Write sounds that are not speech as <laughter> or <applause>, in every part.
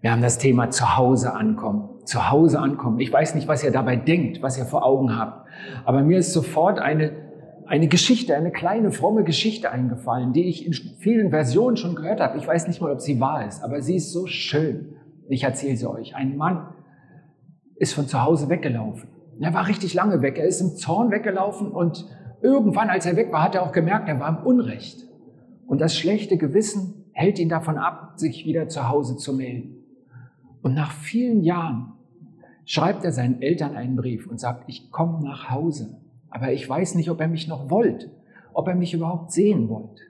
Wir haben das Thema zu Hause ankommen. Zu Hause ankommen. Ich weiß nicht, was ihr dabei denkt, was ihr vor Augen habt. Aber mir ist sofort eine, eine Geschichte, eine kleine fromme Geschichte eingefallen, die ich in vielen Versionen schon gehört habe. Ich weiß nicht mal, ob sie wahr ist, aber sie ist so schön. Ich erzähle sie euch. Ein Mann ist von zu Hause weggelaufen. Er war richtig lange weg. Er ist im Zorn weggelaufen und irgendwann, als er weg war, hat er auch gemerkt, er war im Unrecht. Und das schlechte Gewissen hält ihn davon ab, sich wieder zu Hause zu melden. Und nach vielen Jahren schreibt er seinen Eltern einen Brief und sagt, ich komme nach Hause, aber ich weiß nicht, ob er mich noch wollt, ob er mich überhaupt sehen wollt.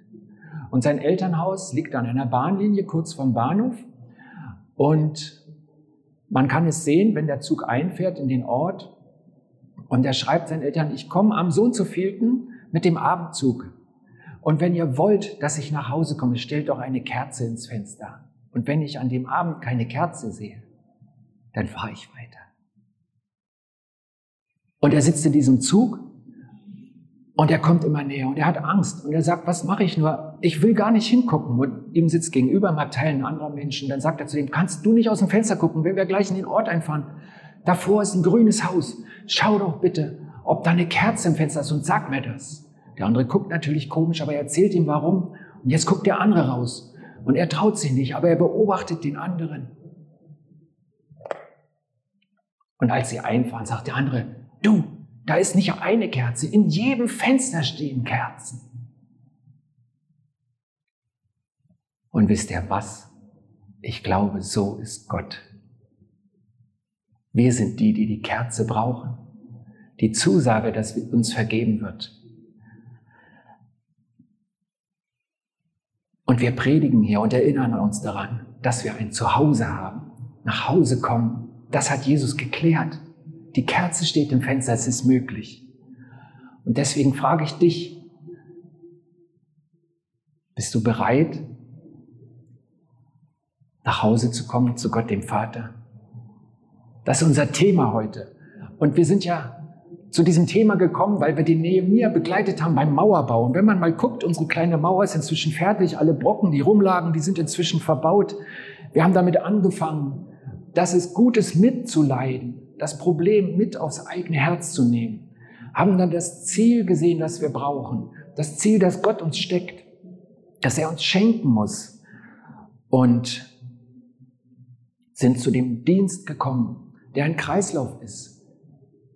Und sein Elternhaus liegt an einer Bahnlinie kurz vom Bahnhof und man kann es sehen, wenn der Zug einfährt in den Ort und er schreibt seinen Eltern, ich komme am Sohn zu vielten mit dem Abendzug. Und wenn ihr wollt, dass ich nach Hause komme, stellt doch eine Kerze ins Fenster. Und wenn ich an dem Abend keine Kerze sehe, dann fahre ich weiter. Und er sitzt in diesem Zug und er kommt immer näher und er hat Angst und er sagt, was mache ich nur? Ich will gar nicht hingucken. Und ihm sitzt gegenüber mal Teilen anderer Menschen. Dann sagt er zu ihm, kannst du nicht aus dem Fenster gucken, wenn wir gleich in den Ort einfahren? Davor ist ein grünes Haus. Schau doch bitte, ob da eine Kerze im Fenster ist und sag mir das. Der andere guckt natürlich komisch, aber er erzählt ihm warum. Und jetzt guckt der andere raus. Und er traut sich nicht, aber er beobachtet den anderen. Und als sie einfahren, sagt der andere, du, da ist nicht eine Kerze, in jedem Fenster stehen Kerzen. Und wisst ihr was? Ich glaube, so ist Gott. Wir sind die, die die Kerze brauchen. Die Zusage, dass uns vergeben wird. Und wir predigen hier und erinnern uns daran, dass wir ein Zuhause haben. Nach Hause kommen. Das hat Jesus geklärt. Die Kerze steht im Fenster, es ist möglich. Und deswegen frage ich dich, bist du bereit, nach Hause zu kommen zu Gott, dem Vater? Das ist unser Thema heute. Und wir sind ja zu diesem Thema gekommen, weil wir den Nehemiah begleitet haben beim Mauerbau. Und wenn man mal guckt, unsere kleine Mauer ist inzwischen fertig, alle Brocken, die rumlagen, die sind inzwischen verbaut. Wir haben damit angefangen, dass es gut ist, mitzuleiden, das Problem mit aufs eigene Herz zu nehmen. Haben dann das Ziel gesehen, das wir brauchen. Das Ziel, das Gott uns steckt, das er uns schenken muss. Und sind zu dem Dienst gekommen, der ein Kreislauf ist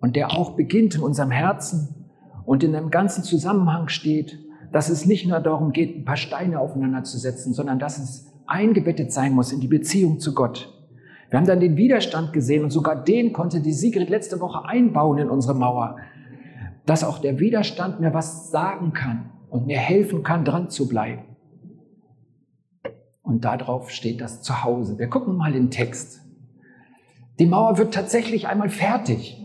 und der auch beginnt in unserem Herzen und in einem ganzen Zusammenhang steht, dass es nicht nur darum geht, ein paar Steine aufeinander zu setzen, sondern dass es eingebettet sein muss in die Beziehung zu Gott. Wir haben dann den Widerstand gesehen und sogar den konnte die Sigrid letzte Woche einbauen in unsere Mauer, dass auch der Widerstand mir was sagen kann und mir helfen kann, dran zu bleiben. Und darauf steht das Zuhause. Wir gucken mal den Text. Die Mauer wird tatsächlich einmal fertig.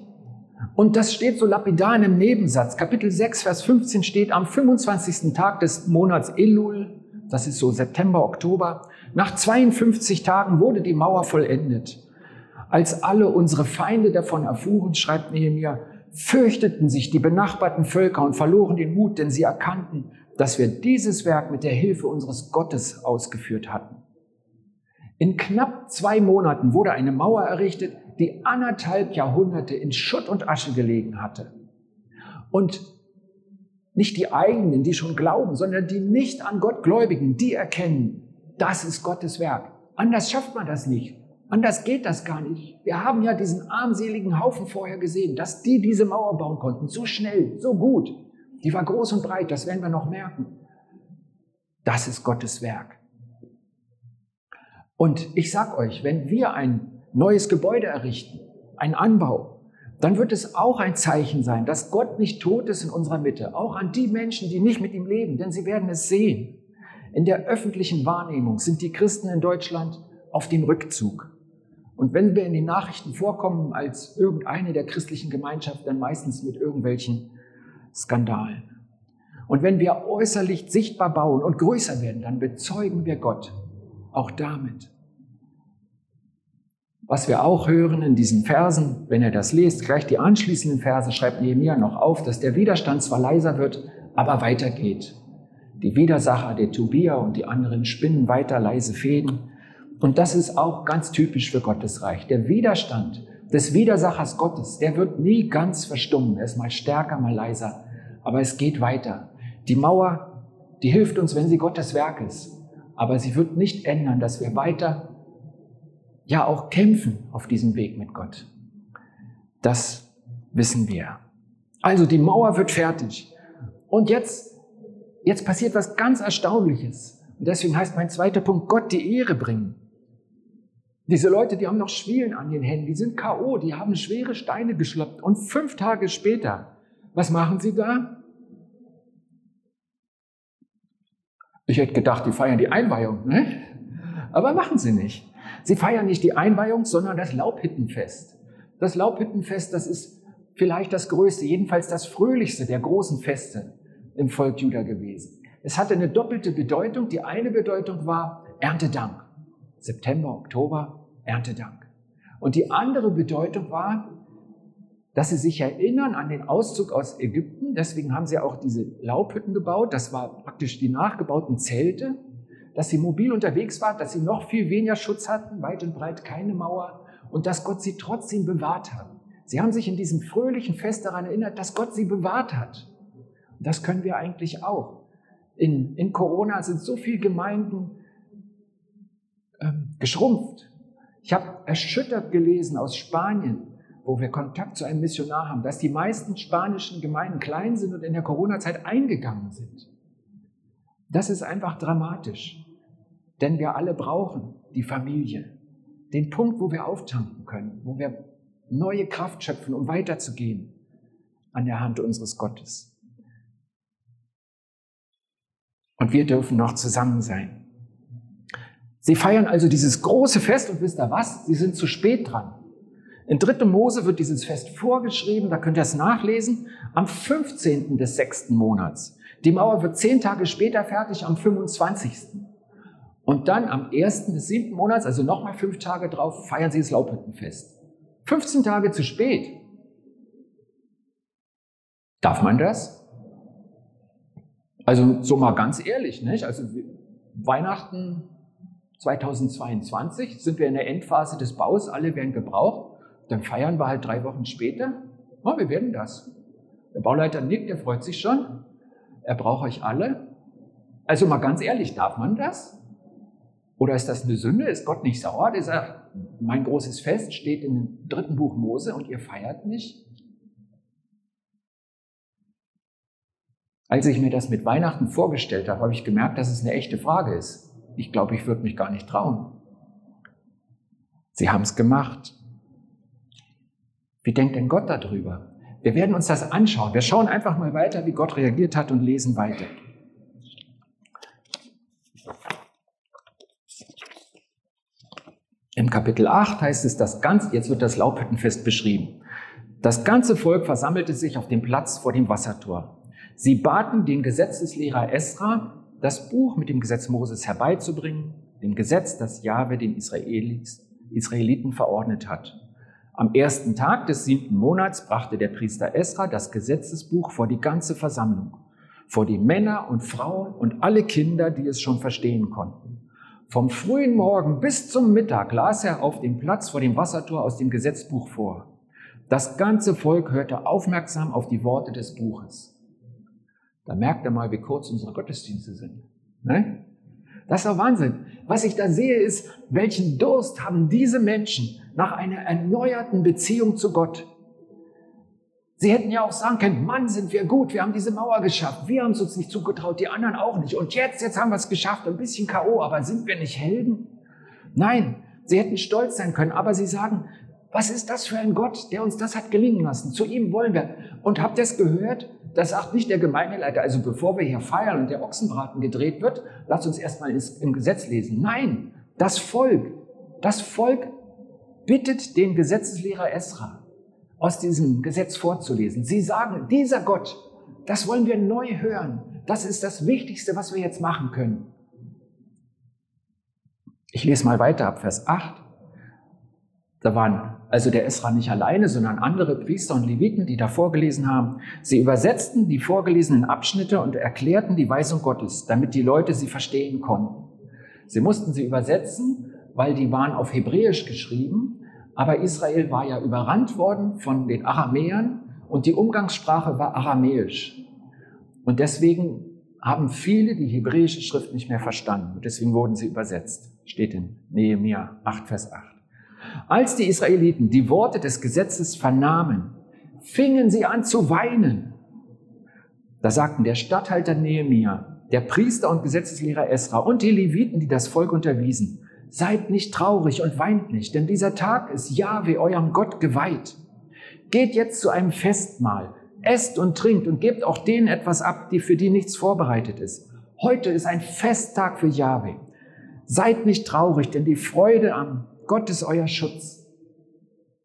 Und das steht so lapidar in einem Nebensatz. Kapitel 6, Vers 15 steht, am 25. Tag des Monats Elul, das ist so September, Oktober, nach 52 Tagen wurde die Mauer vollendet. Als alle unsere Feinde davon erfuhren, schreibt Nehemiah, fürchteten sich die benachbarten Völker und verloren den Mut, denn sie erkannten, dass wir dieses Werk mit der Hilfe unseres Gottes ausgeführt hatten. In knapp zwei Monaten wurde eine Mauer errichtet, die anderthalb Jahrhunderte in Schutt und Asche gelegen hatte. Und nicht die eigenen, die schon glauben, sondern die nicht an Gott gläubigen, die erkennen, das ist Gottes Werk. Anders schafft man das nicht. Anders geht das gar nicht. Wir haben ja diesen armseligen Haufen vorher gesehen, dass die diese Mauer bauen konnten. So schnell, so gut. Die war groß und breit, das werden wir noch merken. Das ist Gottes Werk. Und ich sag euch, wenn wir ein neues Gebäude errichten, ein Anbau, dann wird es auch ein Zeichen sein, dass Gott nicht tot ist in unserer Mitte, auch an die Menschen, die nicht mit ihm leben, denn sie werden es sehen. In der öffentlichen Wahrnehmung sind die Christen in Deutschland auf dem Rückzug. Und wenn wir in den Nachrichten vorkommen als irgendeine der christlichen Gemeinschaften, dann meistens mit irgendwelchen Skandalen. Und wenn wir äußerlich sichtbar bauen und größer werden, dann bezeugen wir Gott auch damit. Was wir auch hören in diesen Versen, wenn ihr das lest, gleich die anschließenden Verse schreibt Nehemiah noch auf, dass der Widerstand zwar leiser wird, aber weitergeht. Die Widersacher, der Tobia und die anderen spinnen weiter leise Fäden Und das ist auch ganz typisch für Gottes Reich. Der Widerstand des Widersachers Gottes, der wird nie ganz verstummen. Er ist mal stärker, mal leiser. Aber es geht weiter. Die Mauer, die hilft uns, wenn sie Gottes Werk ist. Aber sie wird nicht ändern, dass wir weiter, ja, auch kämpfen auf diesem Weg mit Gott. Das wissen wir. Also die Mauer wird fertig. Und jetzt, jetzt passiert was ganz Erstaunliches. Und deswegen heißt mein zweiter Punkt, Gott die Ehre bringen. Diese Leute, die haben noch Schwielen an den Händen, die sind K.O., die haben schwere Steine geschleppt. Und fünf Tage später, was machen sie da? Ich hätte gedacht, die feiern die Einweihung, ne? Aber machen sie nicht. Sie feiern nicht die Einweihung, sondern das Laubhüttenfest. Das Laubhüttenfest, das ist vielleicht das größte, jedenfalls das fröhlichste der großen Feste im Volk Juda gewesen. Es hatte eine doppelte Bedeutung. Die eine Bedeutung war Erntedank. September, Oktober, Erntedank. Und die andere Bedeutung war, dass sie sich erinnern an den Auszug aus Ägypten. Deswegen haben sie auch diese Laubhütten gebaut. Das war praktisch die nachgebauten Zelte, dass sie mobil unterwegs waren, dass sie noch viel weniger Schutz hatten, weit und breit keine Mauer und dass Gott sie trotzdem bewahrt hat. Sie haben sich in diesem fröhlichen Fest daran erinnert, dass Gott sie bewahrt hat. Und das können wir eigentlich auch. In, in Corona sind so viele Gemeinden ähm, geschrumpft. Ich habe erschüttert gelesen aus Spanien, wo wir Kontakt zu einem Missionar haben, dass die meisten spanischen Gemeinden klein sind und in der Corona-Zeit eingegangen sind. Das ist einfach dramatisch, denn wir alle brauchen die Familie, den Punkt, wo wir auftanken können, wo wir neue Kraft schöpfen, um weiterzugehen an der Hand unseres Gottes. Und wir dürfen noch zusammen sein. Sie feiern also dieses große Fest und wisst ihr was? Sie sind zu spät dran. In 3. Mose wird dieses Fest vorgeschrieben, da könnt ihr es nachlesen, am 15. des sechsten Monats. Die Mauer wird zehn Tage später fertig, am 25. Und dann am 1. des siebten Monats, also nochmal fünf Tage drauf, feiern sie das Laubhüttenfest. 15 Tage zu spät. Darf man das? Also so mal ganz ehrlich, nicht? Also Weihnachten 2022 sind wir in der Endphase des Baus, alle werden gebraucht. Dann feiern wir halt drei Wochen später. Oh, wir werden das. Der Bauleiter nickt, der freut sich schon. Er braucht euch alle. Also mal ganz ehrlich, darf man das? Oder ist das eine Sünde? Ist Gott nicht sauer? Der sagt, mein großes Fest steht im dritten Buch Mose und ihr feiert nicht? Als ich mir das mit Weihnachten vorgestellt habe, habe ich gemerkt, dass es eine echte Frage ist ich glaube, ich würde mich gar nicht trauen. Sie haben es gemacht. Wie denkt denn Gott darüber? Wir werden uns das anschauen. Wir schauen einfach mal weiter, wie Gott reagiert hat und lesen weiter. Im Kapitel 8 heißt es, das ganze, jetzt wird das Laubhüttenfest beschrieben. Das ganze Volk versammelte sich auf dem Platz vor dem Wassertor. Sie baten den Gesetzeslehrer Esra, das Buch mit dem Gesetz Moses herbeizubringen, dem Gesetz, das Jahwe den Israelis, Israeliten verordnet hat. Am ersten Tag des siebten Monats brachte der Priester Esra das Gesetzesbuch vor die ganze Versammlung, vor die Männer und Frauen und alle Kinder, die es schon verstehen konnten. Vom frühen Morgen bis zum Mittag las er auf dem Platz vor dem Wassertor aus dem Gesetzbuch vor. Das ganze Volk hörte aufmerksam auf die Worte des Buches. Da merkt er mal, wie kurz unsere Gottesdienste sind. Ne? Das ist doch Wahnsinn. Was ich da sehe, ist, welchen Durst haben diese Menschen nach einer erneuerten Beziehung zu Gott. Sie hätten ja auch sagen können, Mann, sind wir gut, wir haben diese Mauer geschafft, wir haben es uns nicht zugetraut, die anderen auch nicht. Und jetzt, jetzt haben wir es geschafft, ein bisschen K.O., aber sind wir nicht Helden? Nein, sie hätten stolz sein können, aber sie sagen, was ist das für ein Gott, der uns das hat gelingen lassen? Zu ihm wollen wir. Und habt ihr es gehört? Das sagt nicht der Gemeindeleiter, also bevor wir hier feiern und der Ochsenbraten gedreht wird, lasst uns erstmal im Gesetz lesen. Nein, das Volk, das Volk bittet den Gesetzeslehrer Esra, aus diesem Gesetz vorzulesen. Sie sagen, dieser Gott, das wollen wir neu hören. Das ist das Wichtigste, was wir jetzt machen können. Ich lese mal weiter ab Vers 8. Da waren also der Esra nicht alleine, sondern andere Priester und Leviten, die da vorgelesen haben. Sie übersetzten die vorgelesenen Abschnitte und erklärten die Weisung Gottes, damit die Leute sie verstehen konnten. Sie mussten sie übersetzen, weil die waren auf Hebräisch geschrieben, aber Israel war ja überrannt worden von den Aramäern und die Umgangssprache war Aramäisch. Und deswegen haben viele die hebräische Schrift nicht mehr verstanden. Und deswegen wurden sie übersetzt. Steht in Nehemiah 8, Vers 8. Als die Israeliten die Worte des Gesetzes vernahmen, fingen sie an zu weinen. Da sagten der Statthalter Nehemiah, der Priester und Gesetzeslehrer Esra und die Leviten, die das Volk unterwiesen, seid nicht traurig und weint nicht, denn dieser Tag ist Jahwe, eurem Gott, geweiht. Geht jetzt zu einem Festmahl, esst und trinkt und gebt auch denen etwas ab, die für die nichts vorbereitet ist. Heute ist ein Festtag für Jahwe. Seid nicht traurig, denn die Freude am Gott ist euer Schutz.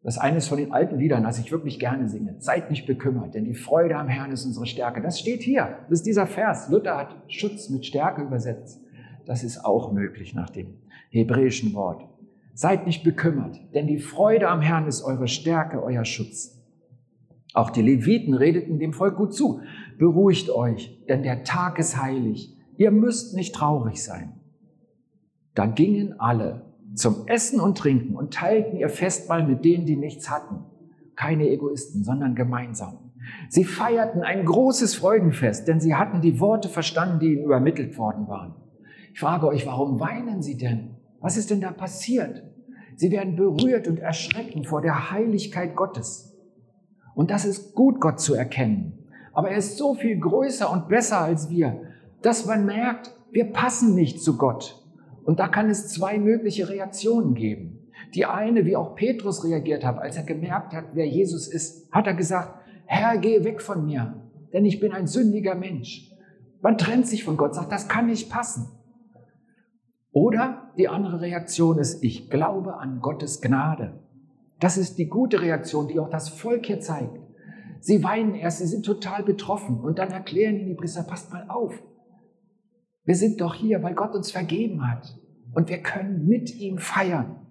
Das ist eines von den alten Liedern, das ich wirklich gerne singe. Seid nicht bekümmert, denn die Freude am Herrn ist unsere Stärke. Das steht hier. Das ist dieser Vers. Luther hat Schutz mit Stärke übersetzt. Das ist auch möglich nach dem hebräischen Wort. Seid nicht bekümmert, denn die Freude am Herrn ist eure Stärke, euer Schutz. Auch die Leviten redeten dem Volk gut zu. Beruhigt euch, denn der Tag ist heilig. Ihr müsst nicht traurig sein. Da gingen alle zum Essen und Trinken und teilten ihr Festmahl mit denen, die nichts hatten. Keine Egoisten, sondern gemeinsam. Sie feierten ein großes Freudenfest, denn sie hatten die Worte verstanden, die ihnen übermittelt worden waren. Ich frage euch, warum weinen sie denn? Was ist denn da passiert? Sie werden berührt und erschrecken vor der Heiligkeit Gottes. Und das ist gut, Gott zu erkennen. Aber er ist so viel größer und besser als wir, dass man merkt, wir passen nicht zu Gott. Und da kann es zwei mögliche Reaktionen geben. Die eine, wie auch Petrus reagiert hat, als er gemerkt hat, wer Jesus ist, hat er gesagt, Herr, geh weg von mir, denn ich bin ein sündiger Mensch. Man trennt sich von Gott, sagt, das kann nicht passen. Oder die andere Reaktion ist, ich glaube an Gottes Gnade. Das ist die gute Reaktion, die auch das Volk hier zeigt. Sie weinen erst, sie sind total betroffen und dann erklären ihnen die Priester, passt mal auf, wir sind doch hier, weil Gott uns vergeben hat. Und wir können mit ihm feiern.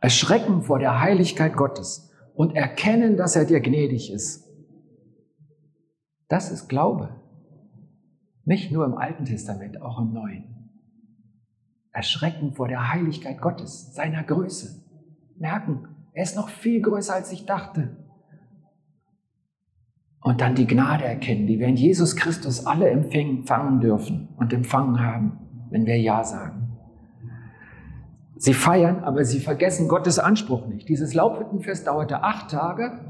Erschrecken vor der Heiligkeit Gottes und erkennen, dass er dir gnädig ist. Das ist Glaube. Nicht nur im Alten Testament, auch im Neuen. Erschrecken vor der Heiligkeit Gottes, seiner Größe. Merken, er ist noch viel größer, als ich dachte. Und dann die Gnade erkennen, die wir in Jesus Christus alle empfangen dürfen und empfangen haben, wenn wir Ja sagen. Sie feiern, aber sie vergessen Gottes Anspruch nicht. Dieses Laubhüttenfest dauerte acht Tage.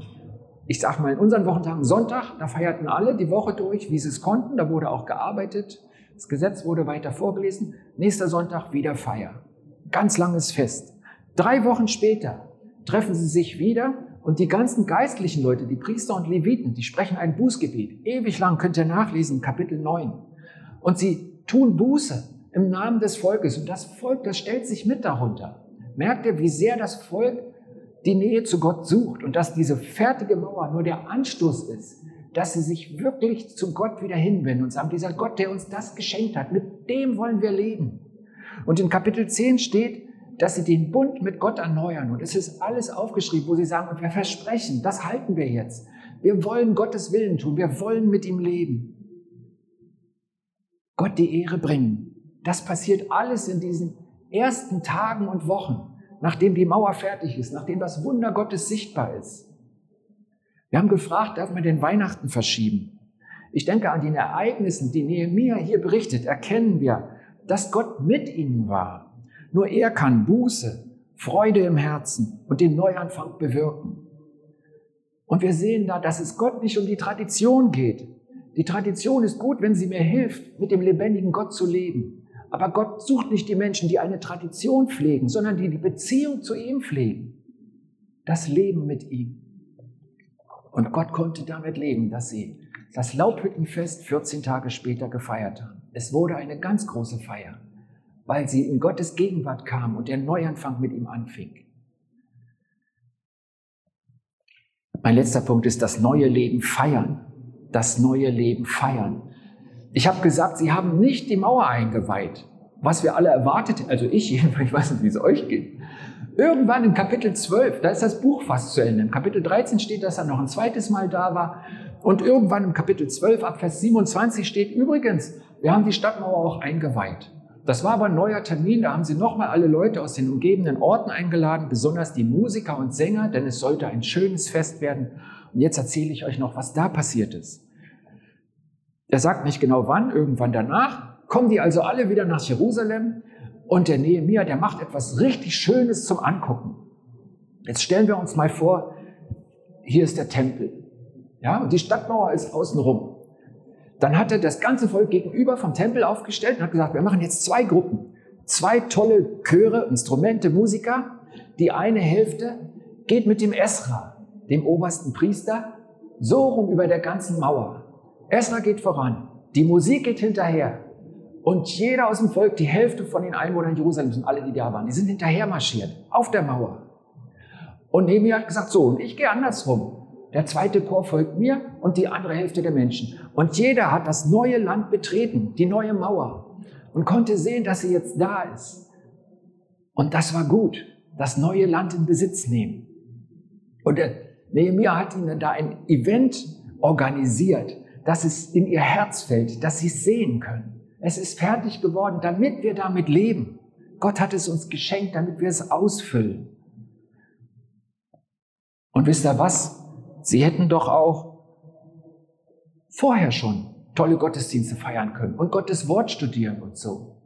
Ich sage mal, in unseren Wochentagen Sonntag, da feierten alle die Woche durch, wie sie es konnten. Da wurde auch gearbeitet. Das Gesetz wurde weiter vorgelesen. Nächster Sonntag wieder Feier. Ganz langes Fest. Drei Wochen später treffen sie sich wieder und die ganzen geistlichen Leute, die Priester und Leviten, die sprechen ein Bußgebet. Ewig lang könnt ihr nachlesen, Kapitel 9. Und sie tun Buße im Namen des Volkes. Und das Volk, das stellt sich mit darunter. Merkt ihr, wie sehr das Volk die Nähe zu Gott sucht und dass diese fertige Mauer nur der Anstoß ist, dass sie sich wirklich zu Gott wieder hinwenden und sagen, dieser Gott, der uns das geschenkt hat, mit dem wollen wir leben. Und in Kapitel 10 steht, dass sie den Bund mit Gott erneuern. Und es ist alles aufgeschrieben, wo sie sagen, und wir versprechen, das halten wir jetzt. Wir wollen Gottes Willen tun, wir wollen mit ihm leben. Gott die Ehre bringen. Das passiert alles in diesen ersten Tagen und Wochen, nachdem die Mauer fertig ist, nachdem das Wunder Gottes sichtbar ist. Wir haben gefragt, darf man den Weihnachten verschieben? Ich denke an den Ereignissen, die Nehemiah hier berichtet, erkennen wir, dass Gott mit ihnen war nur er kann Buße, Freude im Herzen und den Neuanfang bewirken. Und wir sehen da, dass es Gott nicht um die Tradition geht. Die Tradition ist gut, wenn sie mir hilft, mit dem lebendigen Gott zu leben. Aber Gott sucht nicht die Menschen, die eine Tradition pflegen, sondern die die Beziehung zu ihm pflegen. Das Leben mit ihm. Und Gott konnte damit leben, dass sie das Laubhüttenfest 14 Tage später gefeiert haben. Es wurde eine ganz große Feier weil sie in Gottes Gegenwart kam und der Neuanfang mit ihm anfing. Mein letzter Punkt ist das neue Leben feiern. Das neue Leben feiern. Ich habe gesagt, sie haben nicht die Mauer eingeweiht, was wir alle erwartet, also ich jedenfalls, <laughs> ich weiß nicht, wie es euch geht. Irgendwann im Kapitel 12, da ist das Buch fast zu Ende. Im Kapitel 13 steht, dass er noch ein zweites Mal da war. Und irgendwann im Kapitel 12 ab Vers 27 steht übrigens, wir haben die Stadtmauer auch eingeweiht. Das war aber ein neuer Termin, da haben sie nochmal alle Leute aus den umgebenden Orten eingeladen, besonders die Musiker und Sänger, denn es sollte ein schönes Fest werden. Und jetzt erzähle ich euch noch, was da passiert ist. Er sagt nicht genau wann, irgendwann danach, kommen die also alle wieder nach Jerusalem und der Nehemiah, der macht etwas richtig Schönes zum Angucken. Jetzt stellen wir uns mal vor, hier ist der Tempel. Ja, und die Stadtmauer ist außenrum. Dann hat er das ganze Volk gegenüber vom Tempel aufgestellt und hat gesagt, wir machen jetzt zwei Gruppen. Zwei tolle Chöre, Instrumente, Musiker. Die eine Hälfte geht mit dem Esra, dem obersten Priester, so rum über der ganzen Mauer. Esra geht voran, die Musik geht hinterher. Und jeder aus dem Volk, die Hälfte von den Einwohnern Jerusalems und alle, die da waren, die sind hinterher marschiert, auf der Mauer. Und Nehemiah hat gesagt, so, und ich gehe andersrum. Der zweite Chor folgt mir und die andere Hälfte der Menschen. Und jeder hat das neue Land betreten, die neue Mauer und konnte sehen, dass sie jetzt da ist. Und das war gut, das neue Land in Besitz nehmen. Und der Nehemiah hat ihnen da ein Event organisiert, dass es in ihr Herz fällt, dass sie es sehen können. Es ist fertig geworden, damit wir damit leben. Gott hat es uns geschenkt, damit wir es ausfüllen. Und wisst ihr was? Sie hätten doch auch vorher schon tolle Gottesdienste feiern können und Gottes Wort studieren und so.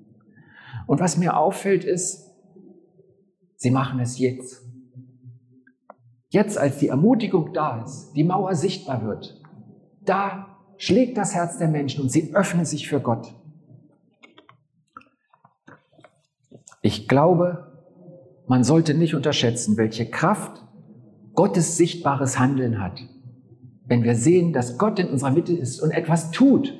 Und was mir auffällt ist, sie machen es jetzt. Jetzt, als die Ermutigung da ist, die Mauer sichtbar wird, da schlägt das Herz der Menschen und sie öffnen sich für Gott. Ich glaube, man sollte nicht unterschätzen, welche Kraft Gottes sichtbares Handeln hat. Wenn wir sehen, dass Gott in unserer Mitte ist und etwas tut,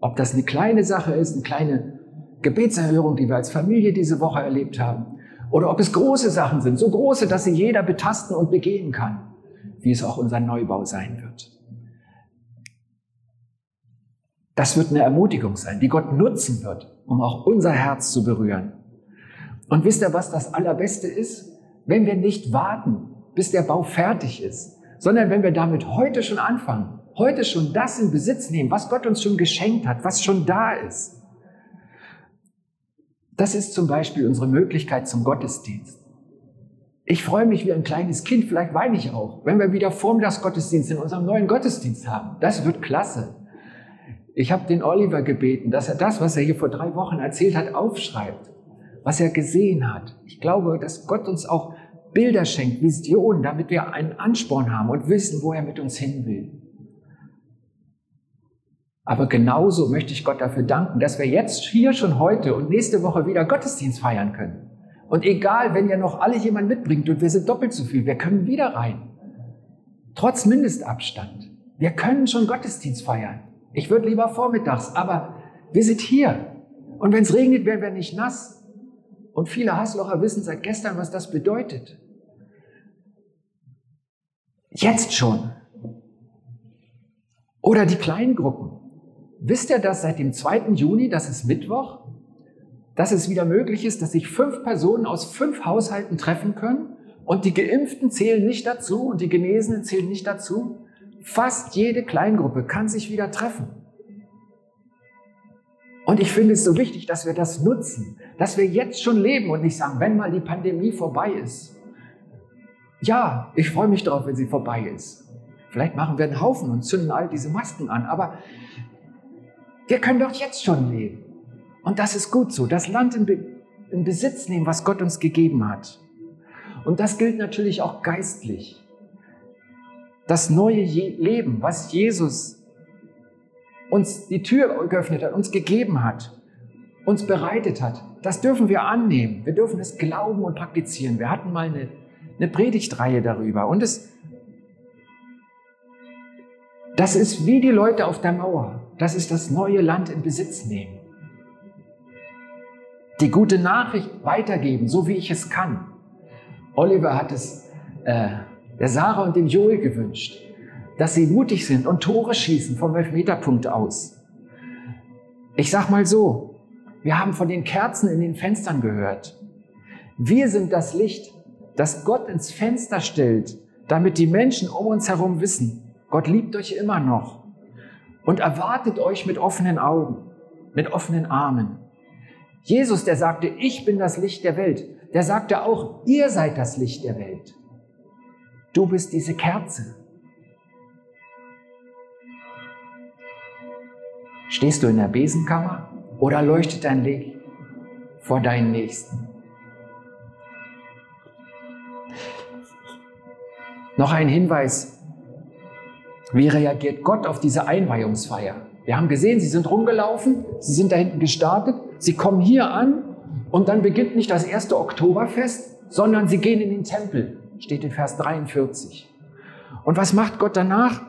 ob das eine kleine Sache ist, eine kleine Gebetserhörung, die wir als Familie diese Woche erlebt haben, oder ob es große Sachen sind, so große, dass sie jeder betasten und begehen kann, wie es auch unser Neubau sein wird. Das wird eine Ermutigung sein, die Gott nutzen wird, um auch unser Herz zu berühren. Und wisst ihr, was das Allerbeste ist? Wenn wir nicht warten, bis der Bau fertig ist, sondern wenn wir damit heute schon anfangen, heute schon das in Besitz nehmen, was Gott uns schon geschenkt hat, was schon da ist. Das ist zum Beispiel unsere Möglichkeit zum Gottesdienst. Ich freue mich wie ein kleines Kind, vielleicht weine ich auch, wenn wir wieder Vormittagsgottesdienst in unserem neuen Gottesdienst haben. Das wird klasse. Ich habe den Oliver gebeten, dass er das, was er hier vor drei Wochen erzählt hat, aufschreibt, was er gesehen hat. Ich glaube, dass Gott uns auch Bilder schenkt, Visionen, damit wir einen Ansporn haben und wissen, wo er mit uns hin will. Aber genauso möchte ich Gott dafür danken, dass wir jetzt hier schon heute und nächste Woche wieder Gottesdienst feiern können. Und egal, wenn ihr noch alle jemand mitbringt und wir sind doppelt so viel, wir können wieder rein. Trotz Mindestabstand. Wir können schon Gottesdienst feiern. Ich würde lieber vormittags, aber wir sind hier. Und wenn es regnet, werden wir nicht nass. Und viele Hasslocher wissen seit gestern, was das bedeutet. Jetzt schon. Oder die Kleingruppen. Wisst ihr, dass seit dem 2. Juni, das ist Mittwoch, dass es wieder möglich ist, dass sich fünf Personen aus fünf Haushalten treffen können und die Geimpften zählen nicht dazu und die Genesenen zählen nicht dazu? Fast jede Kleingruppe kann sich wieder treffen. Und ich finde es so wichtig, dass wir das nutzen, dass wir jetzt schon leben und nicht sagen, wenn mal die Pandemie vorbei ist. Ja, ich freue mich darauf, wenn sie vorbei ist. Vielleicht machen wir einen Haufen und zünden all diese Masken an, aber wir können doch jetzt schon leben. Und das ist gut so. Das Land in, Be in Besitz nehmen, was Gott uns gegeben hat. Und das gilt natürlich auch geistlich. Das neue Leben, was Jesus uns die Tür geöffnet hat, uns gegeben hat, uns bereitet hat, das dürfen wir annehmen. Wir dürfen es glauben und praktizieren. Wir hatten mal eine, eine Predigtreihe darüber. Und es, das ist wie die Leute auf der Mauer. Das ist das neue Land in Besitz nehmen. Die gute Nachricht weitergeben, so wie ich es kann. Oliver hat es äh, der Sarah und dem Joel gewünscht dass sie mutig sind und Tore schießen vom Elfmeterpunkt aus. Ich sag mal so, wir haben von den Kerzen in den Fenstern gehört. Wir sind das Licht, das Gott ins Fenster stellt, damit die Menschen um uns herum wissen, Gott liebt euch immer noch und erwartet euch mit offenen Augen, mit offenen Armen. Jesus, der sagte, ich bin das Licht der Welt, der sagte auch, ihr seid das Licht der Welt. Du bist diese Kerze. Stehst du in der Besenkammer oder leuchtet dein Licht vor deinen Nächsten? Noch ein Hinweis. Wie reagiert Gott auf diese Einweihungsfeier? Wir haben gesehen, sie sind rumgelaufen, sie sind da hinten gestartet, sie kommen hier an und dann beginnt nicht das erste Oktoberfest, sondern sie gehen in den Tempel, steht in Vers 43. Und was macht Gott danach?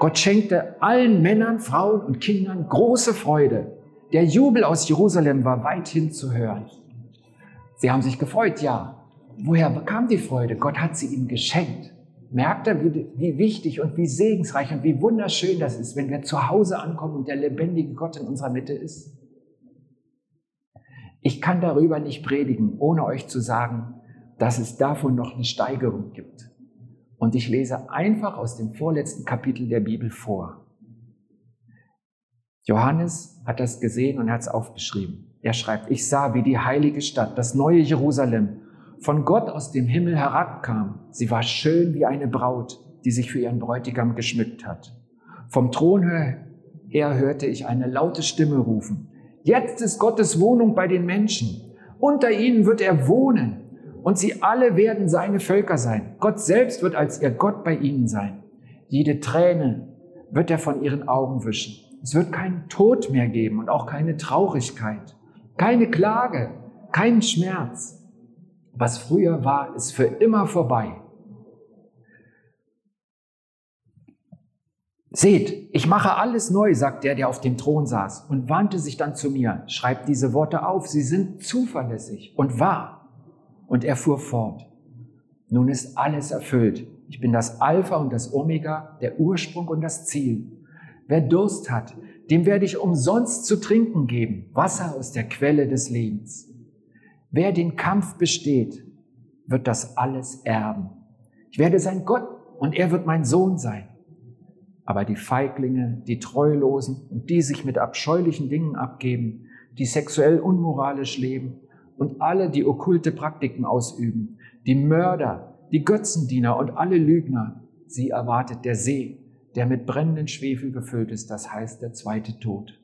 Gott schenkte allen Männern, Frauen und Kindern große Freude. Der Jubel aus Jerusalem war weithin zu hören. Sie haben sich gefreut, ja. Woher kam die Freude? Gott hat sie ihnen geschenkt. Merkt er, wie, wie wichtig und wie segensreich und wie wunderschön das ist, wenn wir zu Hause ankommen und der lebendige Gott in unserer Mitte ist? Ich kann darüber nicht predigen, ohne euch zu sagen, dass es davon noch eine Steigerung gibt. Und ich lese einfach aus dem vorletzten Kapitel der Bibel vor. Johannes hat das gesehen und hat es aufgeschrieben. Er schreibt, ich sah, wie die heilige Stadt, das neue Jerusalem, von Gott aus dem Himmel herabkam. Sie war schön wie eine Braut, die sich für ihren Bräutigam geschmückt hat. Vom Thron her hörte ich eine laute Stimme rufen. Jetzt ist Gottes Wohnung bei den Menschen. Unter ihnen wird er wohnen und sie alle werden seine Völker sein. Gott selbst wird als ihr Gott bei ihnen sein. Jede Träne wird er von ihren Augen wischen. Es wird keinen Tod mehr geben und auch keine Traurigkeit, keine Klage, keinen Schmerz. Was früher war, ist für immer vorbei. Seht, ich mache alles neu, sagt der, der auf dem Thron saß und wandte sich dann zu mir. Schreibt diese Worte auf, sie sind zuverlässig und wahr. Und er fuhr fort. Nun ist alles erfüllt. Ich bin das Alpha und das Omega, der Ursprung und das Ziel. Wer Durst hat, dem werde ich umsonst zu trinken geben, Wasser aus der Quelle des Lebens. Wer den Kampf besteht, wird das alles erben. Ich werde sein Gott und er wird mein Sohn sein. Aber die Feiglinge, die Treulosen und die sich mit abscheulichen Dingen abgeben, die sexuell unmoralisch leben und alle, die okkulte Praktiken ausüben, die Mörder, die Götzendiener und alle Lügner, sie erwartet der See, der mit brennenden Schwefel gefüllt ist, das heißt der zweite Tod.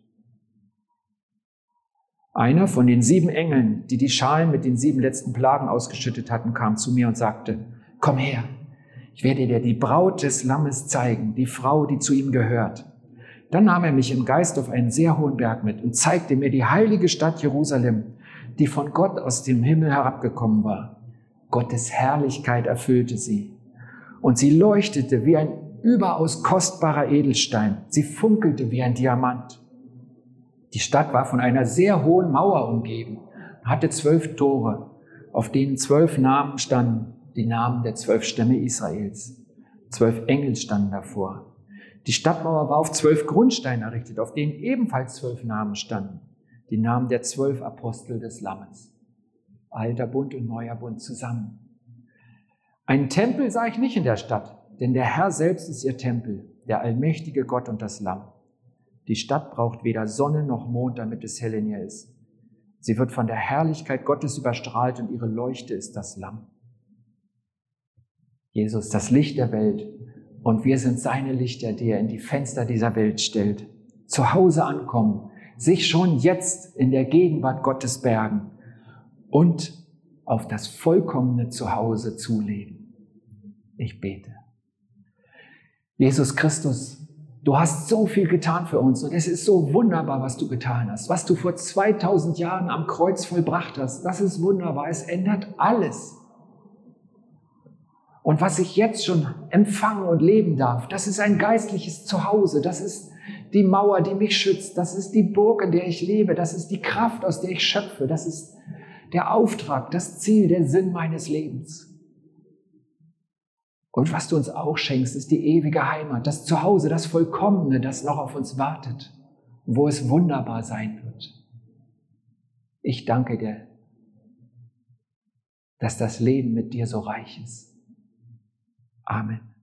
Einer von den sieben Engeln, die die Schalen mit den sieben letzten Plagen ausgeschüttet hatten, kam zu mir und sagte, komm her, ich werde dir die Braut des Lammes zeigen, die Frau, die zu ihm gehört. Dann nahm er mich im Geist auf einen sehr hohen Berg mit und zeigte mir die heilige Stadt Jerusalem, die von Gott aus dem Himmel herabgekommen war. Gottes Herrlichkeit erfüllte sie. Und sie leuchtete wie ein überaus kostbarer Edelstein. Sie funkelte wie ein Diamant. Die Stadt war von einer sehr hohen Mauer umgeben, hatte zwölf Tore, auf denen zwölf Namen standen, die Namen der zwölf Stämme Israels. Zwölf Engel standen davor. Die Stadtmauer war auf zwölf Grundsteine errichtet, auf denen ebenfalls zwölf Namen standen, die Namen der zwölf Apostel des Lammes. Alter Bund und neuer Bund zusammen. Einen Tempel sah ich nicht in der Stadt, denn der Herr selbst ist ihr Tempel, der allmächtige Gott und das Lamm. Die Stadt braucht weder Sonne noch Mond, damit es hell in ihr ist. Sie wird von der Herrlichkeit Gottes überstrahlt und ihre Leuchte ist das Lamm. Jesus, das Licht der Welt. Und wir sind seine Lichter, die er in die Fenster dieser Welt stellt. Zu Hause ankommen, sich schon jetzt in der Gegenwart Gottes bergen und auf das vollkommene Zuhause zulegen. Ich bete. Jesus Christus, Du hast so viel getan für uns und es ist so wunderbar, was du getan hast. Was du vor 2000 Jahren am Kreuz vollbracht hast, das ist wunderbar. Es ändert alles. Und was ich jetzt schon empfangen und leben darf, das ist ein geistliches Zuhause. Das ist die Mauer, die mich schützt. Das ist die Burg, in der ich lebe. Das ist die Kraft, aus der ich schöpfe. Das ist der Auftrag, das Ziel, der Sinn meines Lebens. Und was du uns auch schenkst, ist die ewige Heimat, das Zuhause, das Vollkommene, das noch auf uns wartet, wo es wunderbar sein wird. Ich danke dir, dass das Leben mit dir so reich ist. Amen.